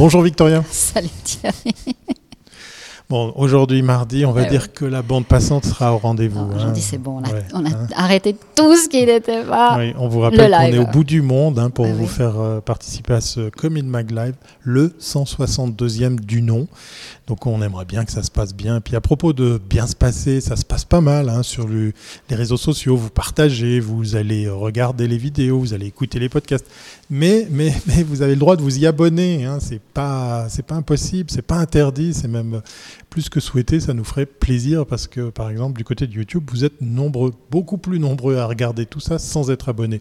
Bonjour Victoria. Salut Thierry. Bon, aujourd'hui, mardi, on va dire que la bande passante sera au rendez-vous. Aujourd'hui, hein. c'est bon. On a, hein. arrêté tout ce qui n'était pas. Oui, on vous rappelle qu'on est au bout du monde hein, pour vous faire euh, participer à ce Comin Mag Live, le 162e du nom. Donc, on aimerait bien que ça se passe bien. Puis, à propos de bien se passer, ça se passe pas mal sur les réseaux sociaux. Vous partagez, vous allez regarder les vidéos, vous allez écouter les podcasts. Mais, vous avez le droit de vous y abonner. Hein. C'est pas, pas impossible, c'est pas interdit, c'est même plus que souhaité, ça nous ferait plaisir parce que, par exemple, du côté de YouTube, vous êtes nombreux, beaucoup plus nombreux à regarder tout ça sans être abonnés.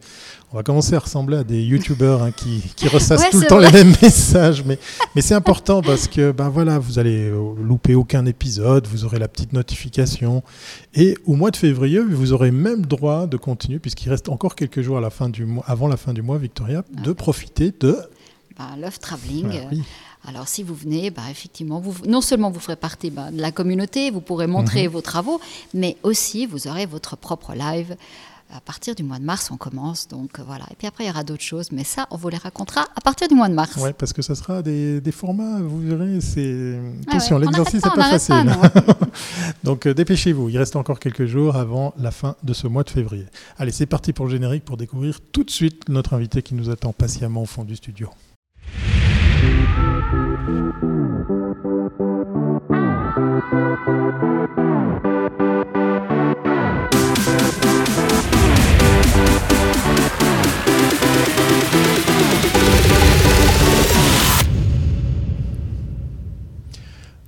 On va commencer à ressembler à des YouTubeurs hein, qui, qui ressassent tout le temps les mêmes messages, mais, mais c'est important parce que, ben voilà, vous allez louper aucun épisode, vous aurez la petite notification, et au mois de février, vous aurez même droit de continuer, puisqu'il reste encore quelques jours à la fin du mois, avant la fin du mois, Victoria, de profiter de... Bah, Love Traveling. Ah alors si vous venez, bah, effectivement, vous, non seulement vous ferez partie bah, de la communauté, vous pourrez montrer mhm. vos travaux, mais aussi vous aurez votre propre live. À partir du mois de mars, on commence. Donc euh, voilà. Et puis après, il y aura d'autres choses. Mais ça, on vous les racontera à partir du mois de mars. Oui, parce que ça sera des, formats, vous verrez. C'est... Ah Attention, l'exercice n'est pas facile. donc euh, dépêchez-vous. Il reste encore quelques jours avant la fin de ce mois de février. Allez, c'est parti pour le générique pour découvrir tout de suite notre invité qui nous attend patiemment au fond du studio.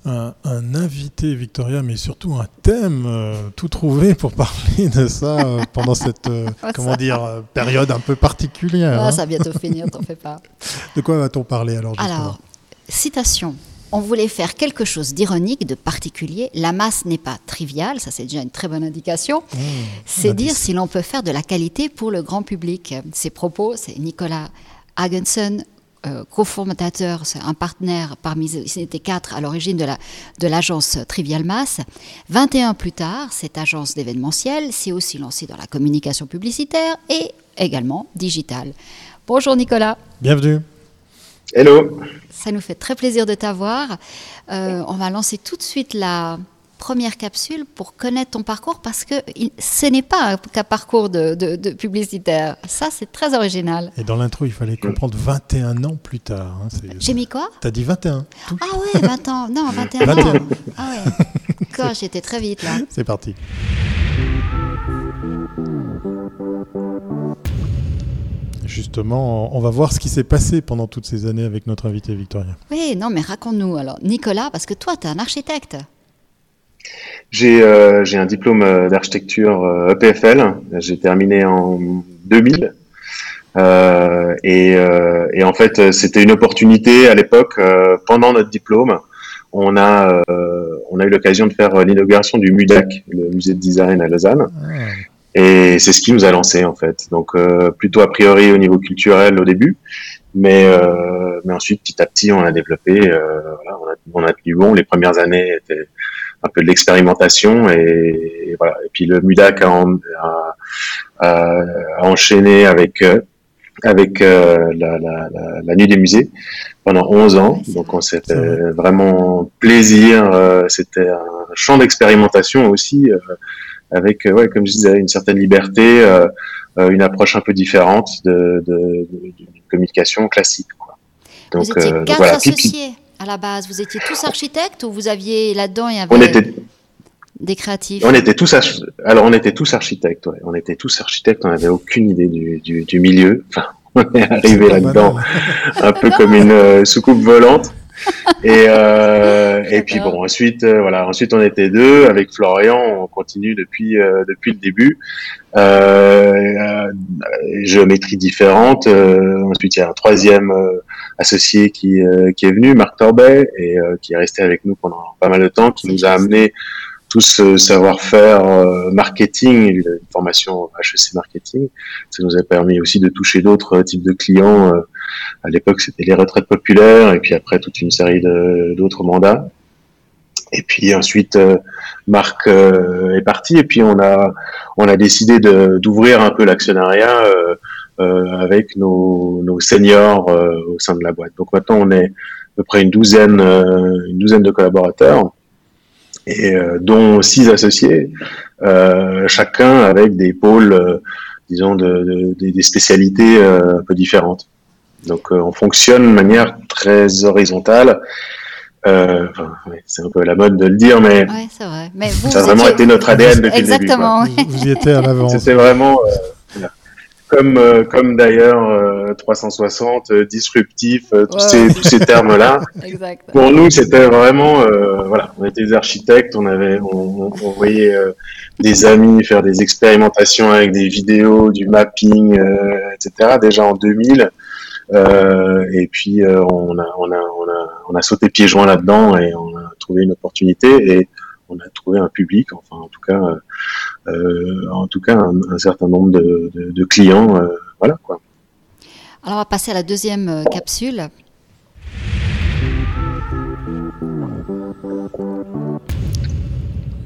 Un, invité, Victoria, mais surtout un thème euh, tout trouvé pour parler de ça euh, pendant cette euh, comment dire période un peu particulière. Ah, hein. Ça va bientôt finir, t'en fais pas. De quoi va-t-on parler alors Alors, citation. On voulait faire quelque chose d'ironique, de particulier. La masse n'est pas triviale, ça c'est déjà une très bonne indication. Mmh, c'est dire si l'on peut faire de la qualité pour le grand public. Ces propos, c'est Nicolas Hagensen, euh, cofondateur, un partenaire parmi ils étaient quatre à l'origine de, la, de l'agence Trivial Mass. 21 plus tard, cette agence d'événementiel s'est aussi lancée dans la communication publicitaire et également digitale. Bonjour Nicolas. Bienvenue. Hello. Ça nous fait très plaisir de t'avoir. Euh, on va lancer tout de suite la première capsule pour connaître ton parcours parce que ce n'est pas un parcours de, publicitaire. Ça, c'est très original. Et dans l'intro, il fallait comprendre 21 ans plus tard. Hein, J'ai mis quoi? T'as dit 21. Ah ouais, 20 ans. Non, 21 ans. Ah ouais. Quoi, j'étais très vite là. C'est parti. Justement, on va voir ce qui s'est passé pendant toutes ces années avec notre invité Victoria. Oui, non, mais raconte-nous alors. Nicolas, parce que toi, tu es un architecte. J'ai euh, un diplôme euh, d'architecture EPFL. Euh, e j'ai terminé en 2000. Euh, et, euh, et, en fait, c'était une opportunité à l'époque, pendant notre diplôme, on a, on a eu l'occasion de faire l'inauguration du MUDAC, le musée de design à Lausanne. Ah. Et c'est ce qui nous a lancé en fait. Donc plutôt a priori au niveau culturel au début, mais mais ensuite petit à petit on a développé. Voilà, on a, on a tenu bon. Les premières années étaient un peu de l'expérimentation et, voilà. Et puis le MUDAC a, a, a, enchaîné avec euh, avec euh, la, la, la, la, nuit des musées pendant 11 ans. Donc on s'était vraiment plaisir. C'était un champ d'expérimentation aussi avec, euh, ouais, comme je disais, une certaine liberté, euh, euh, une approche un peu différente de, de, d'une communication classique. Quoi. Donc, vous étiez quatre associés à la base. Vous étiez tous architectes ou vous aviez là-dedans il y avait on était, des créatifs On était tous alors on était tous architectes. Ouais. On était tous architectes. On n'avait aucune idée du, du, du milieu. Enfin, on est arrivé là-dedans un peu comme une soucoupe volante et, euh, et puis bon, ensuite, euh, voilà, ensuite on était deux avec Florian, on continue depuis euh, depuis le début. Géométrie différente. ensuite, il y a un troisième associé qui qui est venu, Marc Torbet, et qui est resté avec nous pendant pas mal de temps, qui nous a amené tout ce savoir-faire marketing, une formation HEC marketing. Ça nous a permis aussi de toucher d'autres types de clients à l'époque, c'était les retraites populaires et puis après toute une série d'autres mandats. Et puis ensuite, euh, Marc euh, est parti et puis on a décidé d'ouvrir un peu l'actionnariat euh, avec nos, seniors au sein de la boîte. Donc maintenant on est peu près une douzaine, de collaborateurs dont six associés, chacun avec des pôles, disons, de, des spécialités un peu différentes. Donc on fonctionne de manière très horizontale euh, c'est un peu la mode de le dire, mais, ça a vraiment été notre ADN depuis Exactement, le début. Vous, y étiez à l'avant. C'était vraiment, euh, comme, euh, comme d'ailleurs 360, disruptif, tous, ces, tous ces termes-là. Pour nous, c'était vraiment, voilà, on était des architectes, on avait, on, on voyait des amis faire des expérimentations avec des vidéos, du mapping, etc. Déjà en 2000. Euh, et puis euh, on, a, on, a, on, a, sauté pieds joints là-dedans et on a trouvé une opportunité et on a trouvé un public, enfin en tout cas, euh, en tout cas un, certain nombre de, de clients, voilà quoi. Alors on va passer à la deuxième capsule.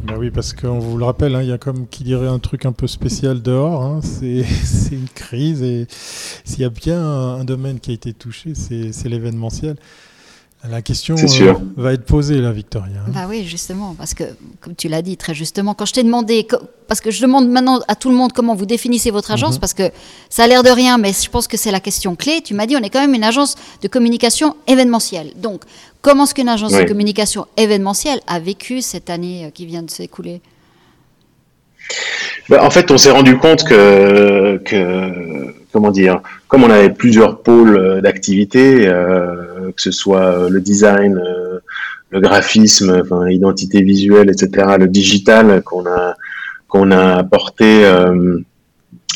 Ben oui, parce qu'on vous le rappelle, hein, il y a comme qui dirait un truc un peu spécial dehors. Hein, c'est une crise et s'il y a bien un, domaine qui a été touché, c'est l'événementiel. La question euh, va être posée là, Victoria. Hein. Bah oui, justement, parce que comme tu l'as dit très justement, quand je t'ai demandé, parce que je demande maintenant à tout le monde comment vous définissez votre agence, mhm. parce que ça a l'air de rien, mais je pense que c'est la question clé. Tu m'as dit, on est quand même une agence de communication événementielle. Donc, comment est-ce qu'une agence de communication événementielle a vécu cette année euh, qui vient de s'écouler? Bah, En fait, on s'est rendu compte que, comment dire, comme on avait plusieurs pôles euh, d'activité, euh, que ce soit euh, le design, le graphisme, enfin, identité visuelle, etc., le digital qu'on a qu'on a apporté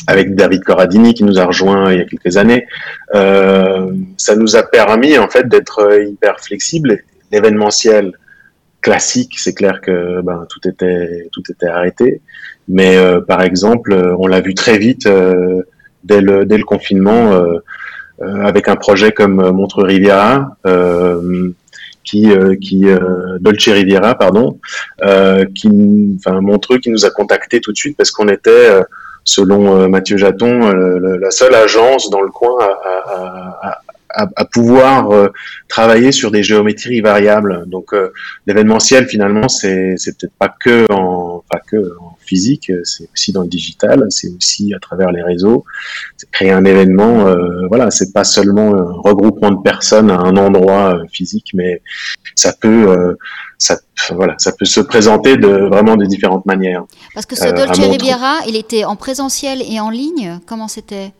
avec David Corradini qui nous a rejoint il y a quelques années, ça nous a permis en fait d'être hyper flexible. L'événementiel classique, c'est clair que ben, tout était tout était arrêté, mais par exemple, on l'a vu très vite dès le, dès le confinement euh, euh, avec un projet comme euh, Montreux Riviera qui, qui Dolce Riviera, pardon, qui, Montreux qui nous a contacté tout de suite parce qu'on était, selon Mathieu Jaton, la seule agence dans le coin à pouvoir euh, travailler sur des géométries variables. Donc euh, l'événementiel finalement c'est c'est peut-être pas que en pas que en physique, c'est aussi dans le digital, c'est aussi à travers les réseaux. Créer un événement, euh, voilà, c'est pas seulement un regroupement de personnes à un endroit euh, physique, mais ça peut ça, voilà, ça peut se présenter de vraiment de différentes manières. Parce que ce Dolce Riviera, il était en présentiel et en ligne. Comment c'était?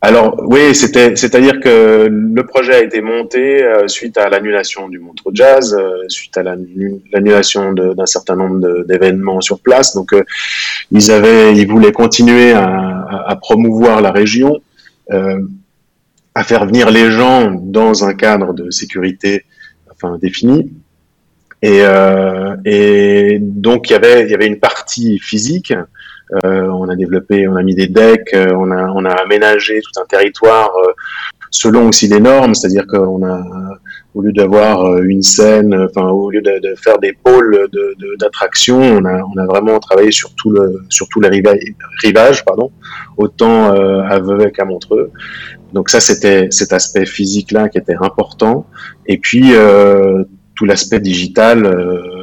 Alors oui, c'était, c'est-à-dire que le projet a été monté euh, suite à l'annulation du Montreux Jazz, euh, suite à l'annulation d'un certain nombre d'événements sur place. Donc euh, ils avaient, ils voulaient continuer à, promouvoir la région, à faire venir les gens dans un cadre de sécurité, enfin défini. Et, et donc il y avait, il y avait une partie physique on a développé, on a mis des decks, euh, on a, aménagé tout un territoire euh, selon aussi les normes, c'est-à-dire qu'on a, au lieu d'avoir une scène, enfin au lieu de, faire des pôles d'attraction, on a, vraiment travaillé sur tout le, sur tous les rivages, pardon, autant à Vevey qu'à Montreux. Donc ça, c'était cet aspect physique-là qui était important. Et puis tout l'aspect digital,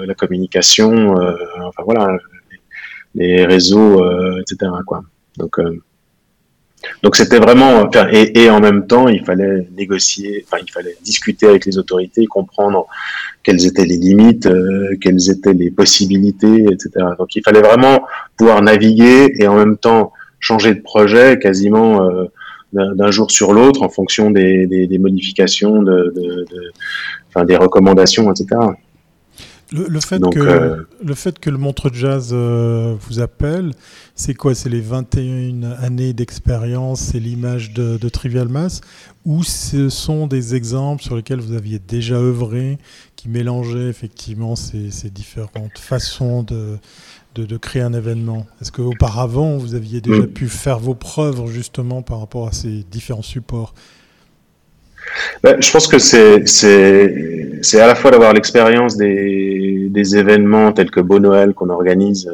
la communication, enfin voilà, les réseaux, euh, etc. Quoi. Donc, euh, donc c'était vraiment, et, et, en même temps, il fallait négocier, enfin, il fallait discuter avec les autorités, comprendre quelles étaient les limites, euh, quelles étaient les possibilités, etc. Donc il fallait vraiment pouvoir naviguer et en même temps changer de projet quasiment euh, d'un jour sur l'autre en fonction des, des, des modifications, de, de, de, des recommandations, etc. Le, fait que, euh, le fait que le Montre Jazz euh, vous appelle, c'est quoi? C'est les 21 années d'expérience, c'est l'image de, Trivial Mass? Ou ce sont des exemples sur lesquels vous aviez déjà œuvré, qui mélangeaient effectivement ces, différentes façons de, de, créer un événement? Est-ce qu'auparavant, vous aviez déjà mm. pu faire vos preuves justement par rapport à ces différents supports ben, je pense que c'est à la fois d'avoir l'expérience des, des événements tels que Beau Noël qu'on organise,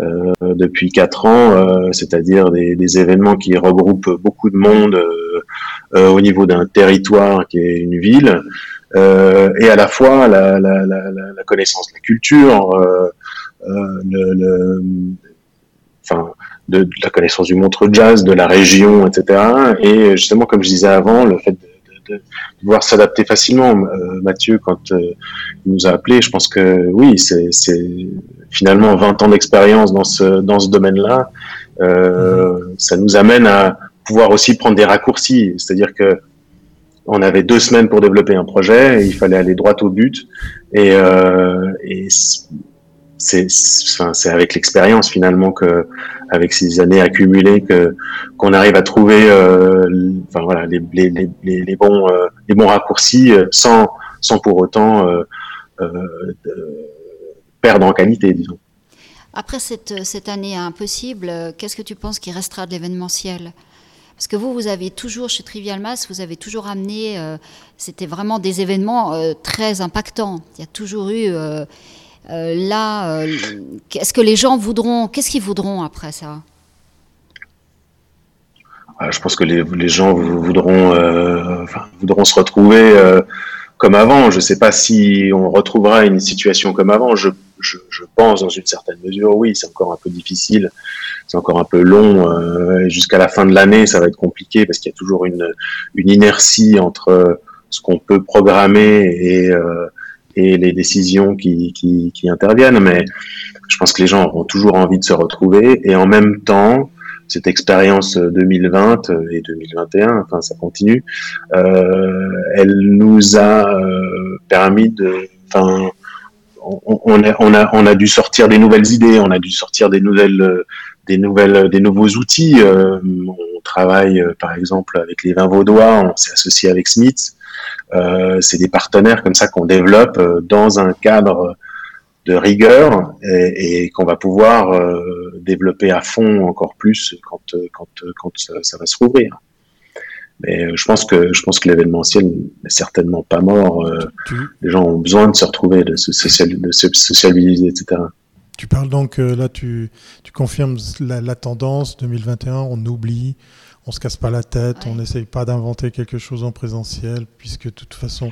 euh, depuis quatre ans, c'est-à-dire des, des, événements qui regroupent beaucoup de monde au niveau d'un territoire qui est une ville, et à la fois la, la, la, la connaissance de la culture, le, le, enfin, de, de, la connaissance du montre jazz, de la région, etc. Et justement, comme je disais avant, le fait de, de, de pouvoir s'adapter facilement. Euh, Mathieu, quand euh, il nous a appelé, je pense que oui, c'est finalement 20 ans d'expérience dans ce, dans ce domaine-là. Euh, ça nous amène à pouvoir aussi prendre des raccourcis. C'est-à-dire que on avait deux semaines pour développer un projet, et il fallait aller droit au but. Et, euh, et c'est enfin, avec l'expérience finalement que avec ces années accumulées que qu'on arrive à trouver euh, enfin voilà les, les, les, les bons euh, les bons raccourcis euh, sans sans pour autant perdre en qualité disons. Après cette, cette année impossible, qu'est-ce que tu penses qui restera de l'événementiel? Parce que vous, vous avez toujours, chez Trivial Mass, vous avez toujours amené, c'était vraiment des événements très impactants. Il y a toujours eu euh, là, euh, est-ce que les gens voudront, qu'est-ce qu'ils voudront après ça? Ah, Je pense que les, gens voudront, euh, voudront se retrouver comme avant. Je ne sais pas si on retrouvera une situation comme avant. Je, je, pense dans une certaine mesure, oui, c'est encore un peu difficile, c'est encore un peu long. Jusqu'à la fin de l'année, ça va être compliqué parce qu'il y a toujours une, une inertie entre ce qu'on peut programmer et et les décisions qui, qui, interviennent. Mais je pense que les gens auront toujours envie de se retrouver. Et en même temps, cette expérience 2020 et 2021, enfin ça continue, euh, elle nous a euh, permis de, enfin, on, a, on, a, on a dû sortir des nouvelles idées, on a dû sortir des nouvelles, des nouvelles, des nouveaux outils. Euh, on travaille par exemple avec les vins vaudois, on s'est associé avec Smith. Euh, c'est des partenaires comme ça qu'on développe euh, dans un cadre de rigueur et, et qu'on va pouvoir euh, développer à fond encore plus quand, quand, quand ça, ça va se rouvrir. Mais je pense que je pense que l'événementiel n'est certainement pas mort. Euh, les gens ont besoin de se retrouver, de se, social, de se socialiser, etc. Tu parles donc euh, là, tu, tu confirmes la, la, tendance 2021, on oublie, on se casse pas la tête, ouais. on n'essaye pas d'inventer quelque chose en présentiel, puisque de toute façon,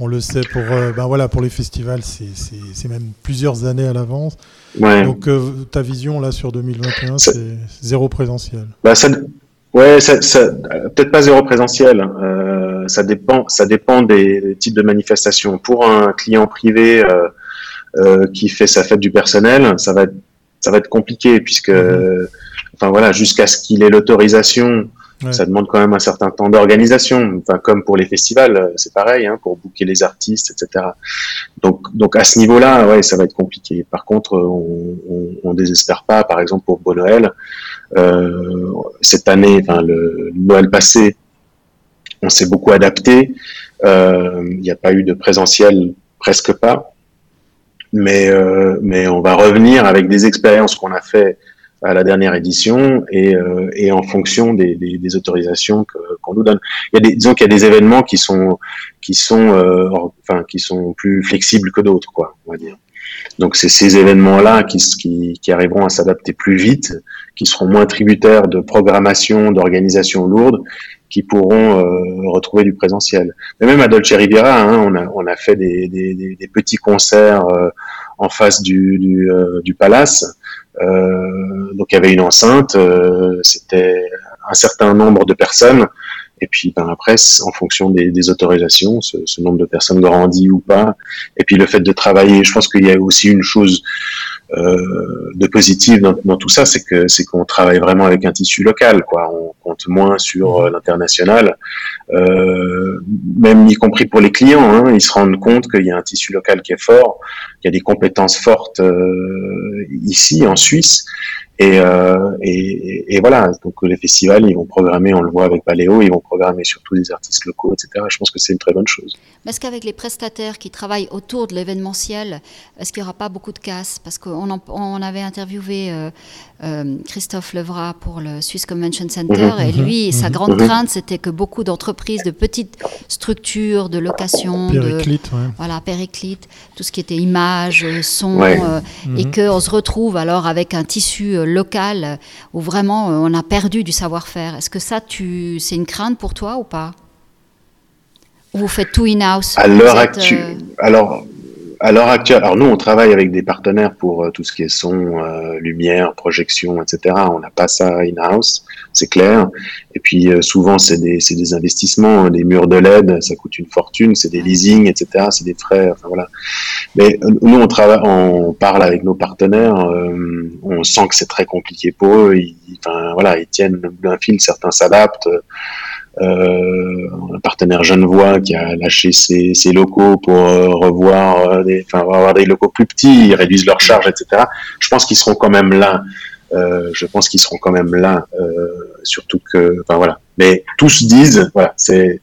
on le sait pour, euh, ben voilà, pour les festivals, c'est même plusieurs années à l'avance. Ouais. Donc euh, ta vision là sur 2021, c'est zéro présentiel. Bah, ça, ouais, ça, ça peut-être pas zéro présentiel. Euh, ça dépend, ça dépend des, des, types de manifestations. Pour un client privé euh, qui fait sa fête du personnel, ça va être, ça va être compliqué puisque, mmh. enfin voilà, jusqu'à ce qu'il ait l'autorisation Ouais. Ça demande quand même un certain temps d'organisation. Enfin, comme pour les festivals, c'est pareil, hein, pour booker les artistes, etc. Donc, donc à ce niveau-là, ouais, ça va être compliqué. Par contre, on, on, on désespère pas. Par exemple, pour Beau Noël, euh, cette année, enfin le Noël passé, on s'est beaucoup adapté. Euh, il n'y a pas eu de présentiel, presque pas. Mais, euh, mais on va revenir avec des expériences qu'on a fait à la dernière édition et, euh, et en fonction des, des, des autorisations qu'on qu nous donne. Il y a des, disons qu'il y a des événements qui sont qui sont euh, enfin qui sont plus flexibles que d'autres quoi, on va dire. Donc c'est ces événements-là qui, qui, qui, arriveront à s'adapter plus vite, qui seront moins tributaires de programmation, d'organisation lourde, qui pourront euh, retrouver du présentiel. Mais même à Dolce Riviera, hein, on, a, on a fait des, des, des petits concerts euh, en face du, du, euh, du palace euh, donc il y avait une enceinte, euh, c'était un certain nombre de personnes. Et puis ben, après, en fonction des, des autorisations, ce, ce, nombre de personnes grandit ou pas. Et puis le fait de travailler, je pense qu'il y a aussi une chose de positif dans, dans, tout ça, c'est que c'est qu'on travaille vraiment avec un tissu local, quoi. On compte moins sur euh, l'international, euh, même y compris pour les clients. Hein, ils se rendent compte qu'il y a un tissu local qui est fort, qu'il y a des compétences fortes euh, ici en Suisse, et, euh, et, et, voilà, donc les festivals, ils vont programmer, on le voit avec Paléo, ils vont programmer surtout des artistes locaux, etc. Je pense que c'est une très bonne chose. Est-ce qu'avec les prestataires qui travaillent autour de l'événementiel, est-ce qu'il n'y aura pas beaucoup de casse Parce qu'on on avait interviewé euh, euh, Christophe Levra pour le Swiss Convention Center, mmh, et lui, mmh, sa grande mmh. crainte, c'était que beaucoup d'entreprises, de petites structures de location, périclite, de, ouais. voilà, périclite, tout ce qui était image, images, son, et mhm. qu'on se retrouve alors avec un tissu local où vraiment on a perdu du savoir-faire. Est-ce que ça, tu, c'est une crainte pour toi ou pas? Vous faites tout in-house? À l'heure actuelle, alors à l'heure actuelle, alors nous on travaille avec des partenaires pour euh, tout ce qui est son, euh, lumière, projection, etc. On n'a pas ça in-house, c'est clair. Et puis euh, souvent c'est des, des investissements, hein, des murs de LED, ça coûte une fortune, c'est des leasing, etc. C'est des frais, enfin voilà. Mais nous on travaille, on parle avec nos partenaires, on sent que c'est très compliqué pour eux. Ils, voilà, ils tiennent d'un fil, certains s'adaptent un partenaire Genevois qui a lâché ses, ses locaux pour euh, revoir euh, des, enfin, avoir des locaux plus petits, ils réduisent leurs charges, etc. Je pense qu'ils seront quand même là. Euh, je pense qu'ils seront quand même là, euh, surtout que, enfin voilà. Mais tous disent, voilà, c'est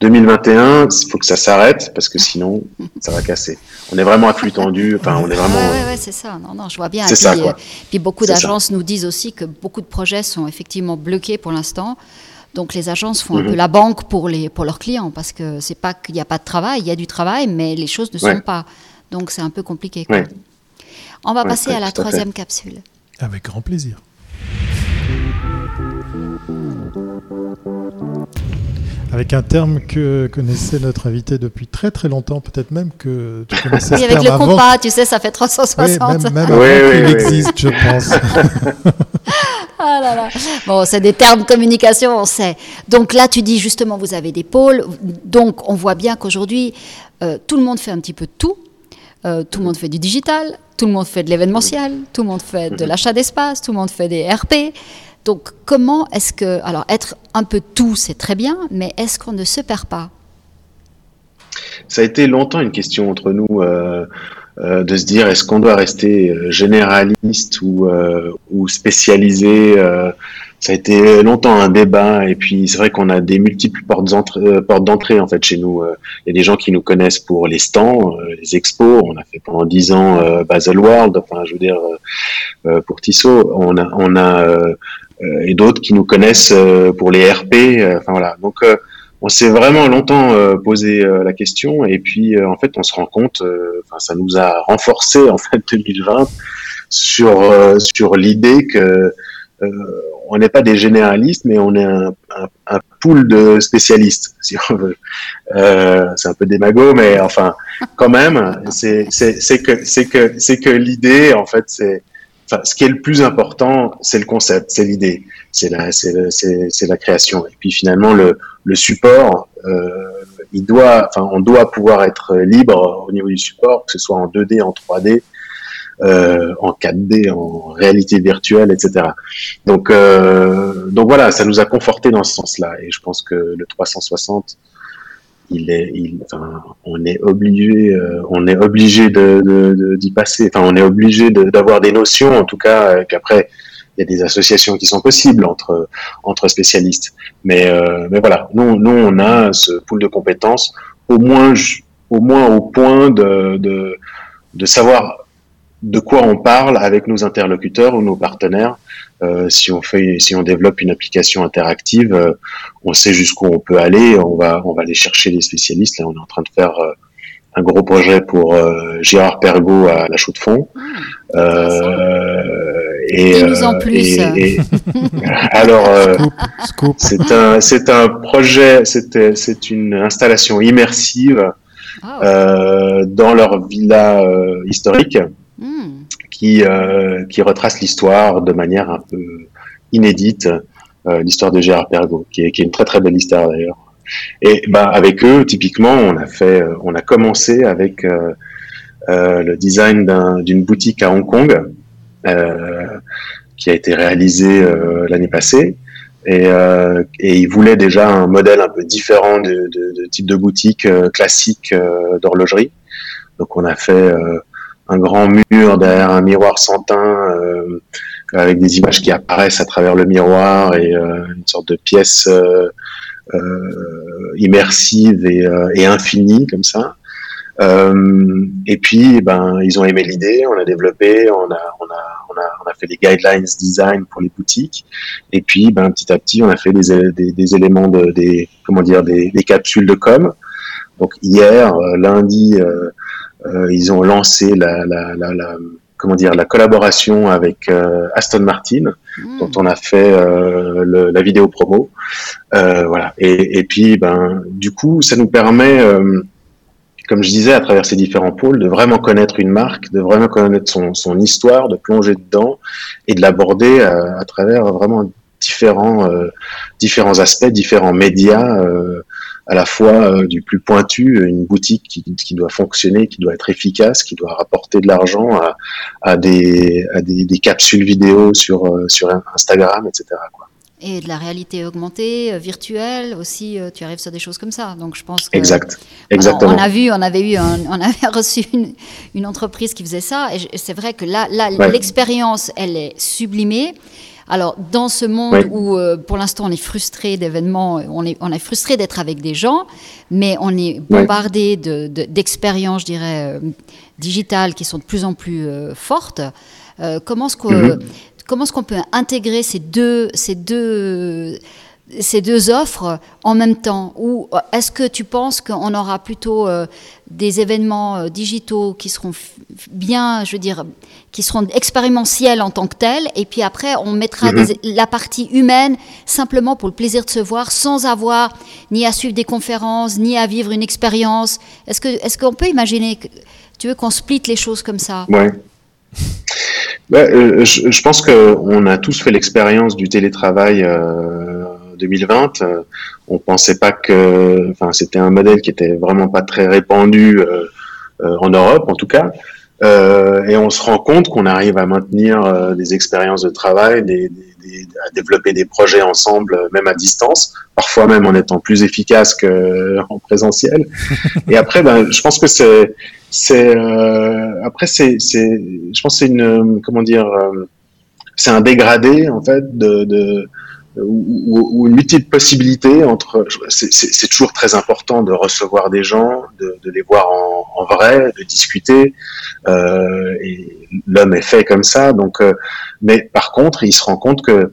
2021, il faut que ça s'arrête parce que sinon ça va casser. On est vraiment à flux tendu. Enfin, on est vraiment. Ouais, ouais, c'est ça. Non, non, je vois bien. C'est ça. Quoi. Puis beaucoup d'agences nous disent aussi que beaucoup de projets sont effectivement bloqués pour l'instant. Donc les agences font un peu mhm. la banque pour, les, pour leurs clients parce que c'est pas qu'il n'y a pas de travail, il y a du travail, mais les choses ne sont pas. Donc c'est un peu compliqué. On va passer à la troisième capsule. Avec grand plaisir. Avec un terme que connaissait notre invité depuis très très longtemps, peut-être même que tu connaissais oui, avec le compas, tu sais, ça fait 360. Oui, même, même il existe, je pense. ah. Bon, c'est des termes communication, on sait. Donc là, tu dis justement, vous avez des pôles. Donc on voit bien qu'aujourd'hui, euh, tout le monde fait un petit peu de tout. Euh, tout le monde fait du digital, tout le monde fait de l'événementiel, tout le monde fait de l'achat d'espace, tout le monde fait des RP. Donc comment est-ce que... Alors être un peu tout, c'est très bien, mais est-ce qu'on ne se perd pas? Ça a été longtemps une question entre nous. Euh, euh, de se dire est-ce qu'on doit rester euh, généraliste ou, euh, ou spécialisé ça a été longtemps un débat et puis c'est vrai qu'on a des multiples portes d'entrée en fait chez nous. Il y a des gens qui nous connaissent pour les stands, les expos. On a fait pendant dix ans Basel World, enfin je veux dire pour Tissot. On a, on a et d'autres qui nous connaissent pour les RP. Enfin voilà. Donc on s'est vraiment longtemps euh, posé euh, la question et puis euh, en fait on se rend compte, enfin ça nous a renforcé en fait 2020 sur sur l'idée que on n'est pas des généralistes mais on est un, un, pool de spécialistes si on veut. c'est un peu démago mais enfin quand même c'est c'est que c'est que c'est que l'idée en fait c'est Enfin, ce qui est le plus important, c'est le concept, c'est l'idée, c'est la, c'est la création. Et puis finalement, le, le support, euh, il doit, enfin, on doit pouvoir être libre au niveau du support, que ce soit en 2D, en 3D, euh, en 4D, en réalité virtuelle, etc. Donc, euh, donc voilà, ça nous a conforté dans ce sens-là. Et je pense que le 360, il est, il, enfin, on est obligé, euh, on est obligé de, d'y passer. Enfin, on est obligé d'avoir des notions, en tout cas. Et puis après, il y a des associations qui sont possibles entre entre spécialistes. Mais euh, mais voilà, nous nous on a ce pool de compétences au moins au moins au point de de, de savoir de quoi on parle avec nos interlocuteurs ou nos partenaires. Euh, si on fait, si on développe une application interactive, euh, on sait jusqu'où on peut aller. On va, on va aller chercher les spécialistes. Là, on est en train de faire euh, un gros projet pour euh, Gérard Pergaud à la Chaux de Fonds. Ah, et, nous en plus. alors, c'est un, c'est un projet, c'est, c'est une installation immersive ah. dans leur villa historique. Hmm. qui, euh, qui retrace l'histoire de manière un peu inédite, euh, l'histoire de Gérard Pergaud, qui est, qui est une très très belle histoire d'ailleurs. Et bah, avec eux, typiquement, on a fait, euh, on a commencé avec le design d'une boutique à Hong Kong qui a été réalisée l'année passée. Et, ils voulaient déjà un modèle un peu différent de type de boutique classique d'horlogerie. Donc on a fait un grand mur derrière un miroir sans teint euh, avec des images qui apparaissent à travers le miroir et euh, une sorte de pièce euh, immersive et, et, infinie comme ça. et puis, ben, ils ont aimé l'idée, on a développé, on a, on a, on a, on a fait des guidelines design pour les boutiques. Et puis, ben, petit à petit, on a fait des, des, des éléments de, des, comment dire, des, des capsules de com. Donc hier, lundi, ils ont lancé la, la, la, la, comment dire la collaboration avec Aston Martin, hmm. dont on a fait le, la vidéo promo. voilà. Et, et, puis, ben, du coup, ça nous permet comme je disais, à travers ces différents pôles, de vraiment connaître une marque, de vraiment connaître son, son histoire, de plonger dedans et de l'aborder à, à, travers vraiment différents, euh, différents aspects, différents médias, euh, à la fois euh, du plus pointu, une boutique qui, qui, doit fonctionner, qui doit être efficace, qui doit rapporter de l'argent, à, à, des, à des, des, capsules vidéo sur, sur Instagram, etc. Quoi et de la réalité augmentée, euh, virtuelle aussi, euh, tu arrives sur des choses comme ça. Donc je pense que exact, exactement. On, a vu, on avait eu, on avait reçu une, une, entreprise qui faisait ça, et c'est vrai que là, là l'expérience, elle est sublimée. Alors dans ce monde où euh, pour l'instant on est frustré d'événements, on est, on est frustré d'être avec des gens, mais on est bombardé d'expériences, de, je dirais, digitales qui sont de plus en plus fortes. comment est-ce que mm-hmm. comment est-ce qu'on peut intégrer ces deux, ces deux, ces deux offres en même temps Ou est-ce que tu penses qu'on aura plutôt euh, des événements euh, digitaux qui seront bien, je veux dire, qui seront expérimentiels en tant que tels, et puis après on mettra mhm. la partie humaine simplement pour le plaisir de se voir, sans avoir ni à suivre des conférences, ni à vivre une expérience? Est-ce que est-ce qu'on peut imaginer, que, tu veux qu'on split les choses comme ça? Ouais. Euh, je, je, pense qu'on a tous fait l'expérience du télétravail euh, 2020. Euh, on pensait pas que, enfin, c'était un modèle qui était vraiment pas très répandu euh, en Europe, en tout cas. et on se rend compte qu'on arrive à maintenir des expériences de travail, à développer des projets ensemble, même à distance, parfois même en étant plus efficace qu'en présentiel. Et après, ben, je pense que c'est euh, après c'est je pense c'est une comment dire euh, c'est un dégradé en fait de ou, ou, une multiple entre c'est toujours très important de recevoir des gens de, de les voir en, en, vrai de discuter euh, et l'homme est fait comme ça donc euh, mais par contre il se rend compte que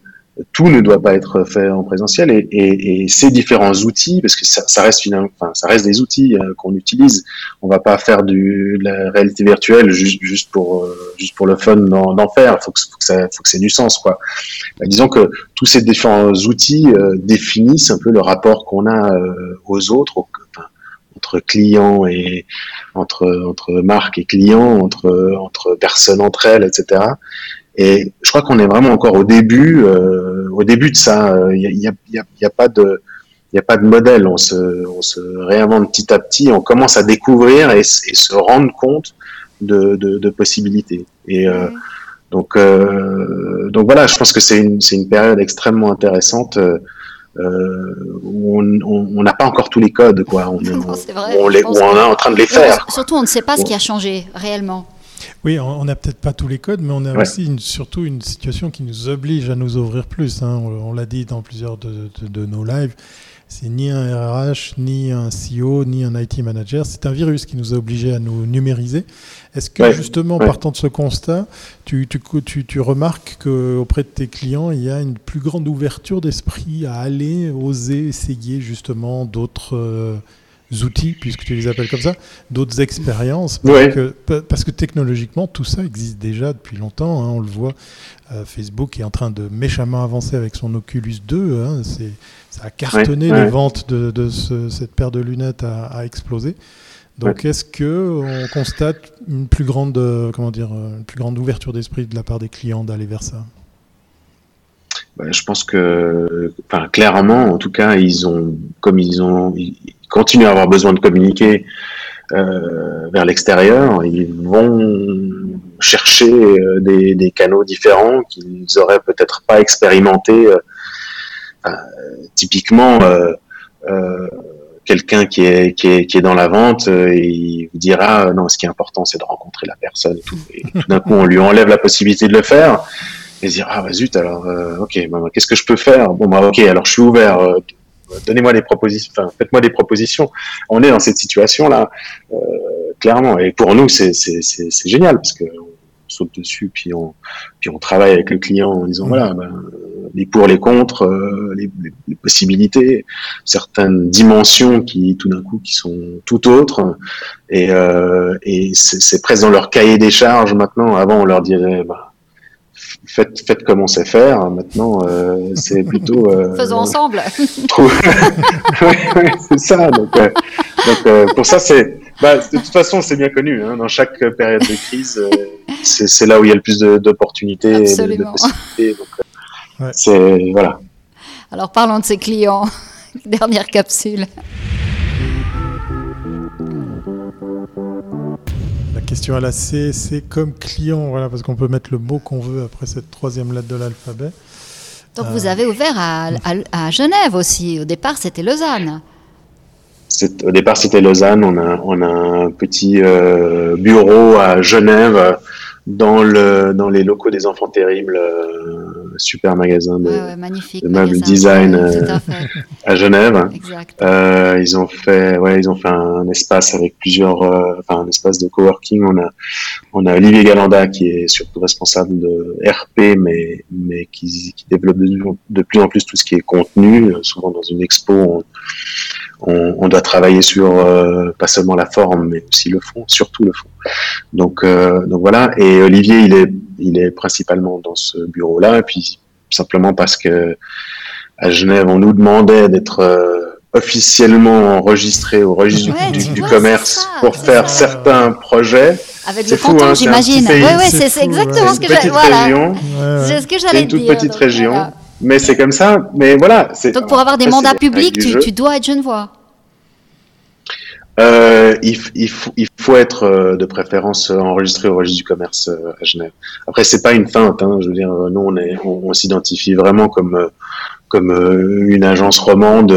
tout ne doit pas être fait en présentiel et, et, et ces différents outils, parce que ça, ça reste finalement, enfin, ça reste des outils euh, qu'on utilise. On va pas faire du, de la réalité virtuelle juste, juste pour, euh, juste pour le fun d'en faire. Faut que, faut que ça, faut que c'est du sens, quoi. Bah, disons que tous ces différents outils euh, définissent un peu le rapport qu'on a aux autres, enfin, entre clients et entre entre marques et clients, entre entre personnes entre elles, etc. Et je crois qu'on est vraiment encore au début, euh, au début de ça. Il n'y a, y a, y a, pas de, il a pas de modèle. On se, on se réinvente petit à petit. On commence à découvrir et, et se rendre compte de, de, de possibilités. Et euh, donc, euh, donc voilà, je pense que c'est une, c'est une période extrêmement intéressante. Euh, où on n'a pas encore tous les codes, quoi. On, on, vrai, on, les, on est en train de les faire. Surtout, on ne sait pas ce qui a changé réellement. Oui, on n'a peut-être pas tous les codes, mais on a aussi une, surtout une situation qui nous oblige à nous ouvrir plus. Hein. On, l'a dit dans plusieurs de, de, nos lives. C'est ni un RH, ni un CEO, ni un IT manager. C'est un virus qui nous a obligés à nous numériser. Est-ce que justement, partant de ce constat, tu, tu, tu, tu remarques qu'auprès de tes clients, il y a une plus grande ouverture d'esprit à aller, oser, essayer justement d'autres euh, outils, puisque tu les appelles comme ça, d'autres expériences, parce, que, parce, que, technologiquement, tout ça existe déjà depuis longtemps. Hein, on le voit, euh, Facebook est en train de méchamment avancer avec son Oculus 2. Hein, ça a cartonné, les ventes de, de ce, cette paire de lunettes a, a explosé. Donc, est-ce que on constate une plus grande, euh, comment dire, euh, une plus grande ouverture d'esprit de la part des clients d'aller vers ça? Ben, je pense que, enfin, clairement, en tout cas, ils ont, comme ils ont, continuent à avoir besoin de communiquer euh, vers l'extérieur, ils vont chercher euh, des, canaux différents qu'ils auraient peut-être pas expérimentés. Euh, typiquement, euh, euh, quelqu'un qui est, qui, est, qui est dans la vente, il vous dira non, ce qui est important, c'est de rencontrer la personne. Et tout, tout d'un coup, on lui enlève la possibilité de le faire et dire ah bah zut alors ok bah, qu'est-ce que je peux faire? Bon bah ok alors je suis ouvert donnez-moi des propositions, enfin, faites-moi des propositions. On est dans cette situation-là, euh, clairement. Et pour nous, c'est génial parce que on saute dessus, puis on, puis on travaille avec le client en disant voilà, ben, les pour, les contre, les, les, possibilités, certaines dimensions qui tout d'un coup qui sont tout autres, et, et c'est presque dans leur cahier des charges maintenant. Avant, on leur dirait bah, faites, faites comme on sait faire. Maintenant, euh, c'est plutôt. Euh, Faisons ensemble. oui, c'est ça. Donc, euh, donc euh, pour ça, c'est. Bah, de toute façon, c'est bien connu. Hein, dans chaque période de crise, euh, c'est là où il y a le plus d'opportunités et de, de, possibilités. Donc, c'est voilà. Alors, parlons de ces clients. Dernière capsule. Question à la C, c'est comme client, voilà, parce qu'on peut mettre le mot qu'on veut après cette troisième lettre de l'alphabet. Donc vous euh, avez ouvert à, à, Genève aussi. Au départ, c'était Lausanne. Au départ, c'était Lausanne. On a, on a un petit euh, bureau à Genève dans, le, dans les locaux des Enfants Terribles, euh, super magasin de, de meubles design euh, à Genève. Euh, ils ont fait, ouais, ils ont fait un, espace avec plusieurs, euh, enfin un espace de coworking. On a, on a Olivier Galanda qui est surtout responsable de RP, mais mais qui, qui développe de, de, plus en plus tout ce qui est contenu. Souvent dans une expo, on, on, on doit travailler sur pas seulement la forme, mais aussi le fond, surtout le fond. Donc, donc voilà. Et Olivier, il est, il est principalement dans ce bureau-là, et puis simplement parce que à Genève, on nous demandait d'être euh, officiellement enregistré au registre du, commerce pour faire certains projets. Avec le hein, j'imagine. Oui, oui, c'est exactement ce que j'allais dire. C'est ce que j'allais dire. C'est une toute petite région. Mais c'est comme ça. Mais voilà. Donc pour avoir des mandats publics, tu, tu, dois être genevois. Euh, il, il, faut, il, faut, être euh, de préférence enregistré au registre du commerce euh, à Genève. Après, c'est pas une feinte. Hein, je veux dire, nous, on, est, on, s'identifie vraiment comme euh, comme une agence romande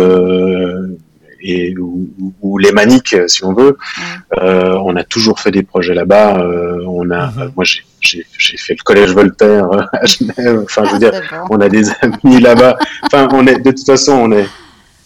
et ou, ou, les maniques, si on veut. on a toujours fait des projets là-bas. on a, mm-hmm. moi, j'ai fait le collège Voltaire à Genève. Enfin, je veux dire, on a des amis là-bas. Enfin, on est de toute façon, on est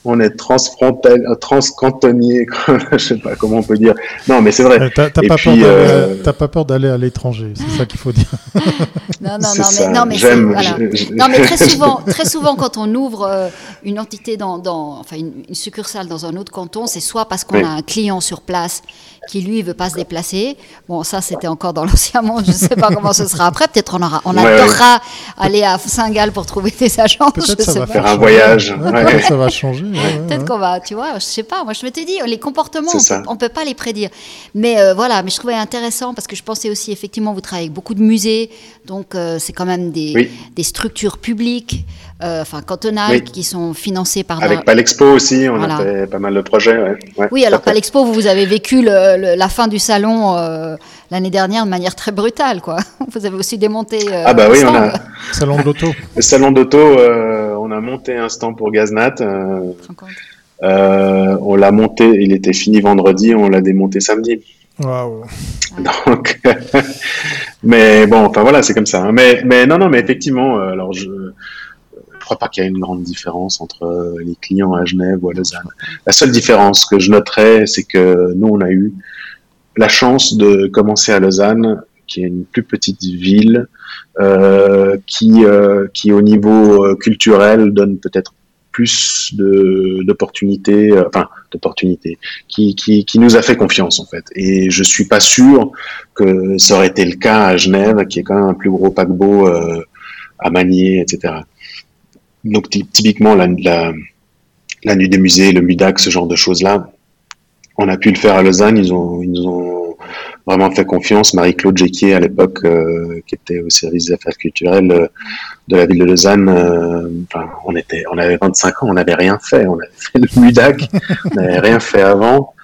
on est transfrontal, transcantonnier, je sais pas comment on peut dire. Non, mais c'est vrai. T'as pas, euh... pas, peur d'aller à l'étranger, c'est ça qu'il faut dire. non, non, non, mais, non, mais, voilà. non, mais très souvent, très souvent, quand on ouvre euh, une entité dans, dans enfin une, succursale dans un autre canton, c'est soit parce qu'on a un client sur place qui lui veut pas se déplacer. Bon, ça c'était encore dans l'ancien monde, je sais pas comment ce sera après. Peut-être on aura, on adorera aller à Saint-Gall pour trouver des agents. Peut-être ça va faire un voyage. ça va changer. Peut-être qu'on va, tu vois, je sais pas. Moi, je m'étais dit, les comportements, on peut, peut pas les prédire. Mais euh, voilà, mais je trouvais intéressant parce que je pensais aussi, effectivement, vous travaillez avec beaucoup de musées, donc euh, c'est quand même des, des structures publiques. Euh, enfin cantonales, qui sont financées par... Avec Palexpo aussi, on a fait pas mal de projets. oui, alors Palexpo, vous, vous avez vécu la fin du salon l'année dernière de manière très brutale, quoi. Vous avez aussi démonté. ah bah oui, on a. Salon d'auto. Le salon d'auto, on a monté un stand pour Gaznat. Euh, on l'a monté, il était fini vendredi, on l'a démonté samedi. Waouh. Donc, mais bon, enfin voilà, c'est comme ça. Hein. Mais, non, non, mais effectivement, euh, alors je, je crois pas qu'il y a une grande différence entre euh, les clients à Genève ou à Lausanne. La seule différence que je noterais, c'est que nous, on a eu la chance de commencer à Lausanne, qui est une plus petite ville, euh, qui, qui au niveau culturel donne peut-être plus d'opportunités, euh, enfin d'opportunités, qui, qui, qui, nous a fait confiance en fait. Et je suis pas sûr que ça aurait été le cas à Genève, qui est quand même un plus gros paquebot euh, à manier, etc. Donc typiquement la, la, nuit des musées, le MUDAC, ce genre de choses-là, on a pu le faire à Lausanne. Ils ont, ils nous ont vraiment fait confiance. Marie-Claude Jequier, à l'époque, euh, qui était au service des affaires culturelles euh, de la ville de Lausanne, euh, enfin, on était, on avait 25 ans, on n'avait rien fait. On avait fait le MUDAC, on n'avait rien fait avant.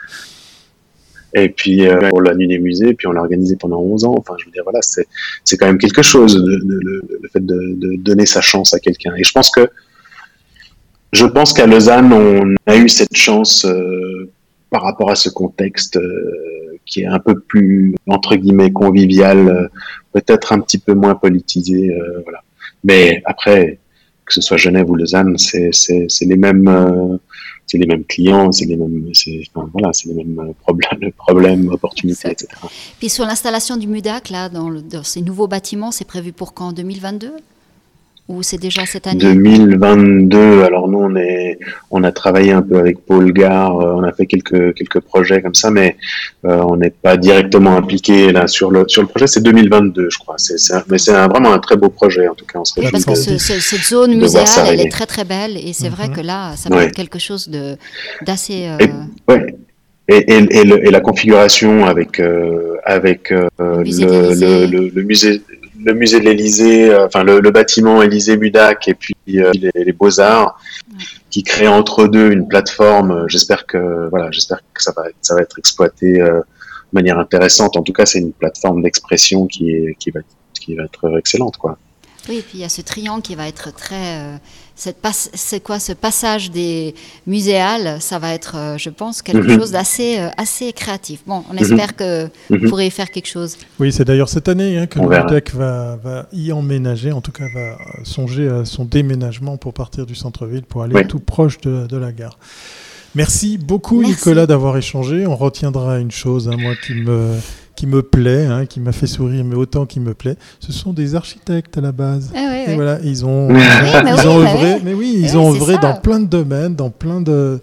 Et puis pour la nuit des musées, puis on l'a organisé pendant 11 ans. Enfin, je veux dire, voilà, c'est c'est quand même quelque chose de, de, le fait de, de, donner sa chance à quelqu'un. Et je pense que je pense qu'à Lausanne, on a eu cette chance par rapport à ce contexte qui est un peu plus entre guillemets convivial, euh, peut-être un petit peu moins politisé, euh, voilà. Mais après, que ce soit Genève ou Lausanne, c'est les mêmes euh, c'est les mêmes clients, c'est les mêmes, enfin, voilà, c'est les mêmes problèmes, problèmes opportunités, etc. Puis sur l'installation du MUDAC, là, dans, dans ces nouveaux bâtiments, c'est prévu pour quand? 2022 ou c'est déjà cette année 2022. Alors nous, on est, on a travaillé un peu avec Paul Gare, on a fait quelques quelques projets comme ça, mais on n'est pas directement impliqué là sur le sur le projet. C'est 2022, je crois. C'est, mais c'est vraiment un très beau projet en tout cas. On oui, parce que cette zone muséale, elle est très très belle et c'est vrai mhm. que là, ça va être quelque chose de d'assez. ouais et, et, et, la configuration avec euh, avec euh, le, le, le, musée le musée de l'Élysée, euh, enfin le, bâtiment Élysée Budac et puis les, les Beaux Arts, qui créent entre deux une plateforme. J'espère que voilà, j'espère que ça va ça va être exploité de manière intéressante. En tout cas, c'est une plateforme d'expression qui est qui va qui va être excellente quoi. Oui, et puis il y a ce triangle qui va être très. Euh, c'est quoi ce passage des muséales Ça va être, euh, je pense, quelque mhm. chose d'assez euh, assez créatif. Bon, on mhm. espère que vous mhm. pourrez y faire quelque chose. Oui, c'est d'ailleurs cette année hein, que le MUDEC va, va, y emménager, en tout cas va songer à son déménagement pour partir du centre-ville, pour aller tout proche de, de, la gare. Merci beaucoup Nicolas d'avoir échangé. On retiendra une chose, hein, moi qui me qui me plaît, hein, qui m'a fait sourire, mais autant qui me plaît, ce sont des architectes à la base. Ah et voilà, ils ont, ils ont œuvré, mais oui, ils ont œuvré dans plein de domaines, dans plein de,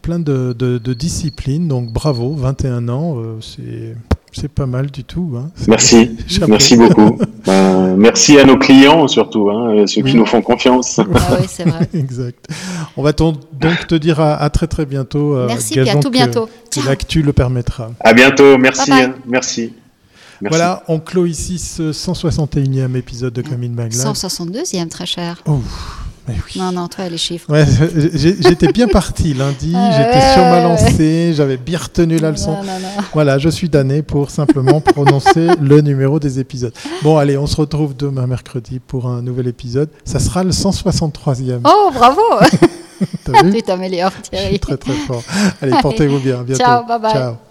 plein de, de, disciplines. Donc bravo, 21 ans, euh, c'est c'est pas mal du tout. Hein. Merci, merci beaucoup. Ben, merci à nos clients surtout, hein, ceux qui nous font confiance. Ah oui, c'est vrai. exact. On va donc te dire à, très très bientôt. Euh, merci, et à tout bientôt. Que, l'actu le permettra. À bientôt, merci. Merci. Voilà, on clôt ici ce 161e épisode de Coming Magla. 162e, très cher. Oh. Non, non, toi, les chiffres. Ouais, j'étais bien parti lundi, ah j'étais sur ma lancée, j'avais bien retenu la leçon. Voilà, je suis damné pour simplement prononcer le numéro des épisodes. Bon, allez, on se retrouve demain mercredi pour un nouvel épisode. Ça sera le 163e. Oh, bravo Tu t'améliores, Thierry. très très fort. Allez, portez-vous bien. bientôt. Ciao, bye bye. Ciao.